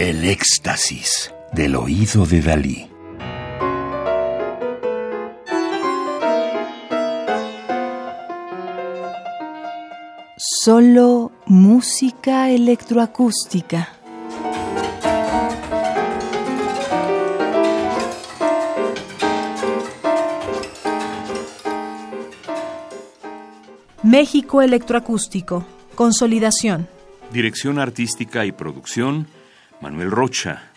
El éxtasis del oído de Dalí. Solo música electroacústica. México Electroacústico. Consolidación. Dirección artística y producción, Manuel Rocha.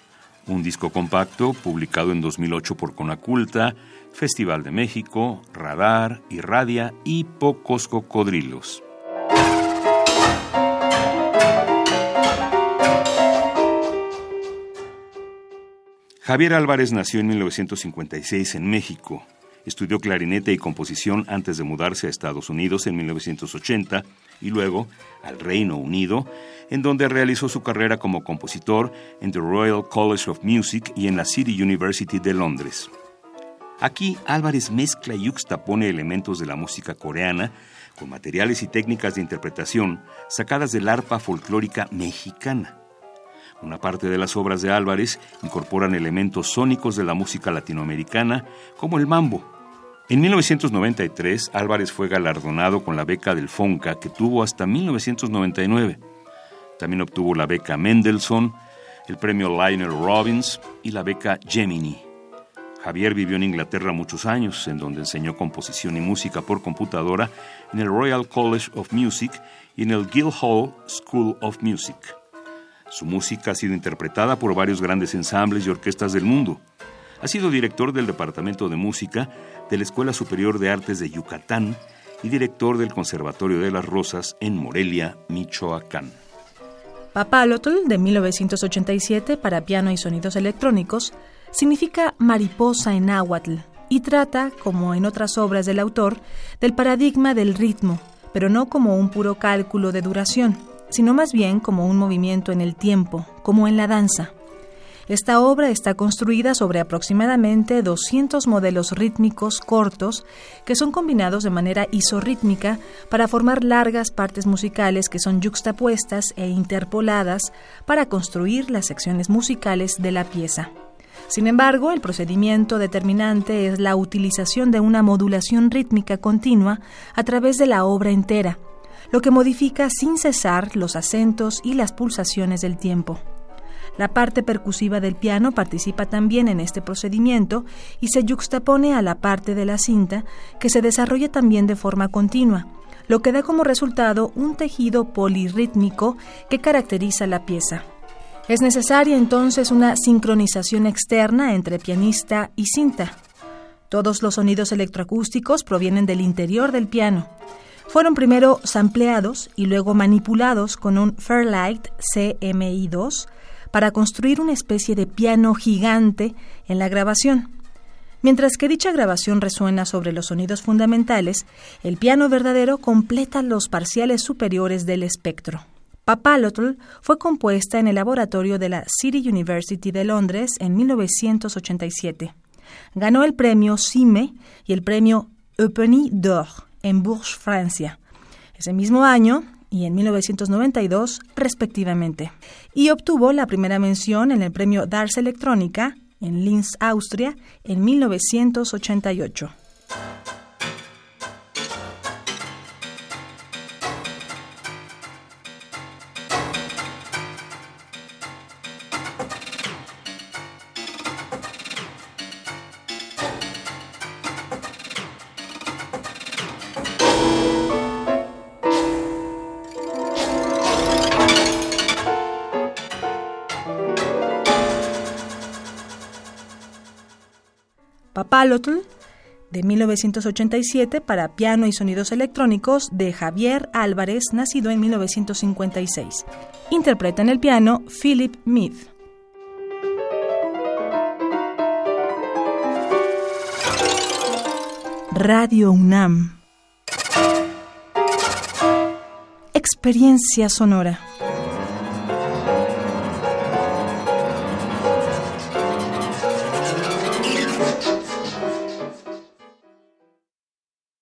Un disco compacto publicado en 2008 por Conaculta, Festival de México, Radar, Irradia y Pocos Cocodrilos. Javier Álvarez nació en 1956 en México. Estudió clarinete y composición antes de mudarse a Estados Unidos en 1980 y luego al Reino Unido, en donde realizó su carrera como compositor en The Royal College of Music y en la City University de Londres. Aquí Álvarez mezcla y yuxtapone elementos de la música coreana con materiales y técnicas de interpretación sacadas del arpa folclórica mexicana. Una parte de las obras de Álvarez incorporan elementos sónicos de la música latinoamericana, como el mambo. En 1993, Álvarez fue galardonado con la beca del FONCA que tuvo hasta 1999. También obtuvo la beca Mendelssohn, el premio Lionel Robbins y la beca Gemini. Javier vivió en Inglaterra muchos años, en donde enseñó composición y música por computadora en el Royal College of Music y en el Guildhall School of Music. Su música ha sido interpretada por varios grandes ensambles y orquestas del mundo. Ha sido director del Departamento de Música de la Escuela Superior de Artes de Yucatán y director del Conservatorio de las Rosas en Morelia, Michoacán. Papalotl, de 1987, para piano y sonidos electrónicos, significa mariposa en náhuatl y trata, como en otras obras del autor, del paradigma del ritmo, pero no como un puro cálculo de duración sino más bien como un movimiento en el tiempo, como en la danza. Esta obra está construida sobre aproximadamente 200 modelos rítmicos cortos que son combinados de manera isorrítmica para formar largas partes musicales que son yuxtapuestas e interpoladas para construir las secciones musicales de la pieza. Sin embargo, el procedimiento determinante es la utilización de una modulación rítmica continua a través de la obra entera, lo que modifica sin cesar los acentos y las pulsaciones del tiempo. La parte percusiva del piano participa también en este procedimiento y se yuxtapone a la parte de la cinta que se desarrolla también de forma continua, lo que da como resultado un tejido polirrítmico que caracteriza la pieza. Es necesaria entonces una sincronización externa entre pianista y cinta. Todos los sonidos electroacústicos provienen del interior del piano fueron primero sampleados y luego manipulados con un Fairlight CMI2 para construir una especie de piano gigante en la grabación. Mientras que dicha grabación resuena sobre los sonidos fundamentales, el piano verdadero completa los parciales superiores del espectro. Papalotl fue compuesta en el laboratorio de la City University de Londres en 1987. Ganó el premio CIME y el premio Eupenie d'Or en Bourges, Francia, ese mismo año y en 1992 respectivamente, y obtuvo la primera mención en el premio Dars Electrónica en Linz, Austria, en 1988. Papalotl de 1987 para piano y sonidos electrónicos de Javier Álvarez, nacido en 1956. Interpreta en el piano Philip Mead. Radio UNAM. Experiencia sonora.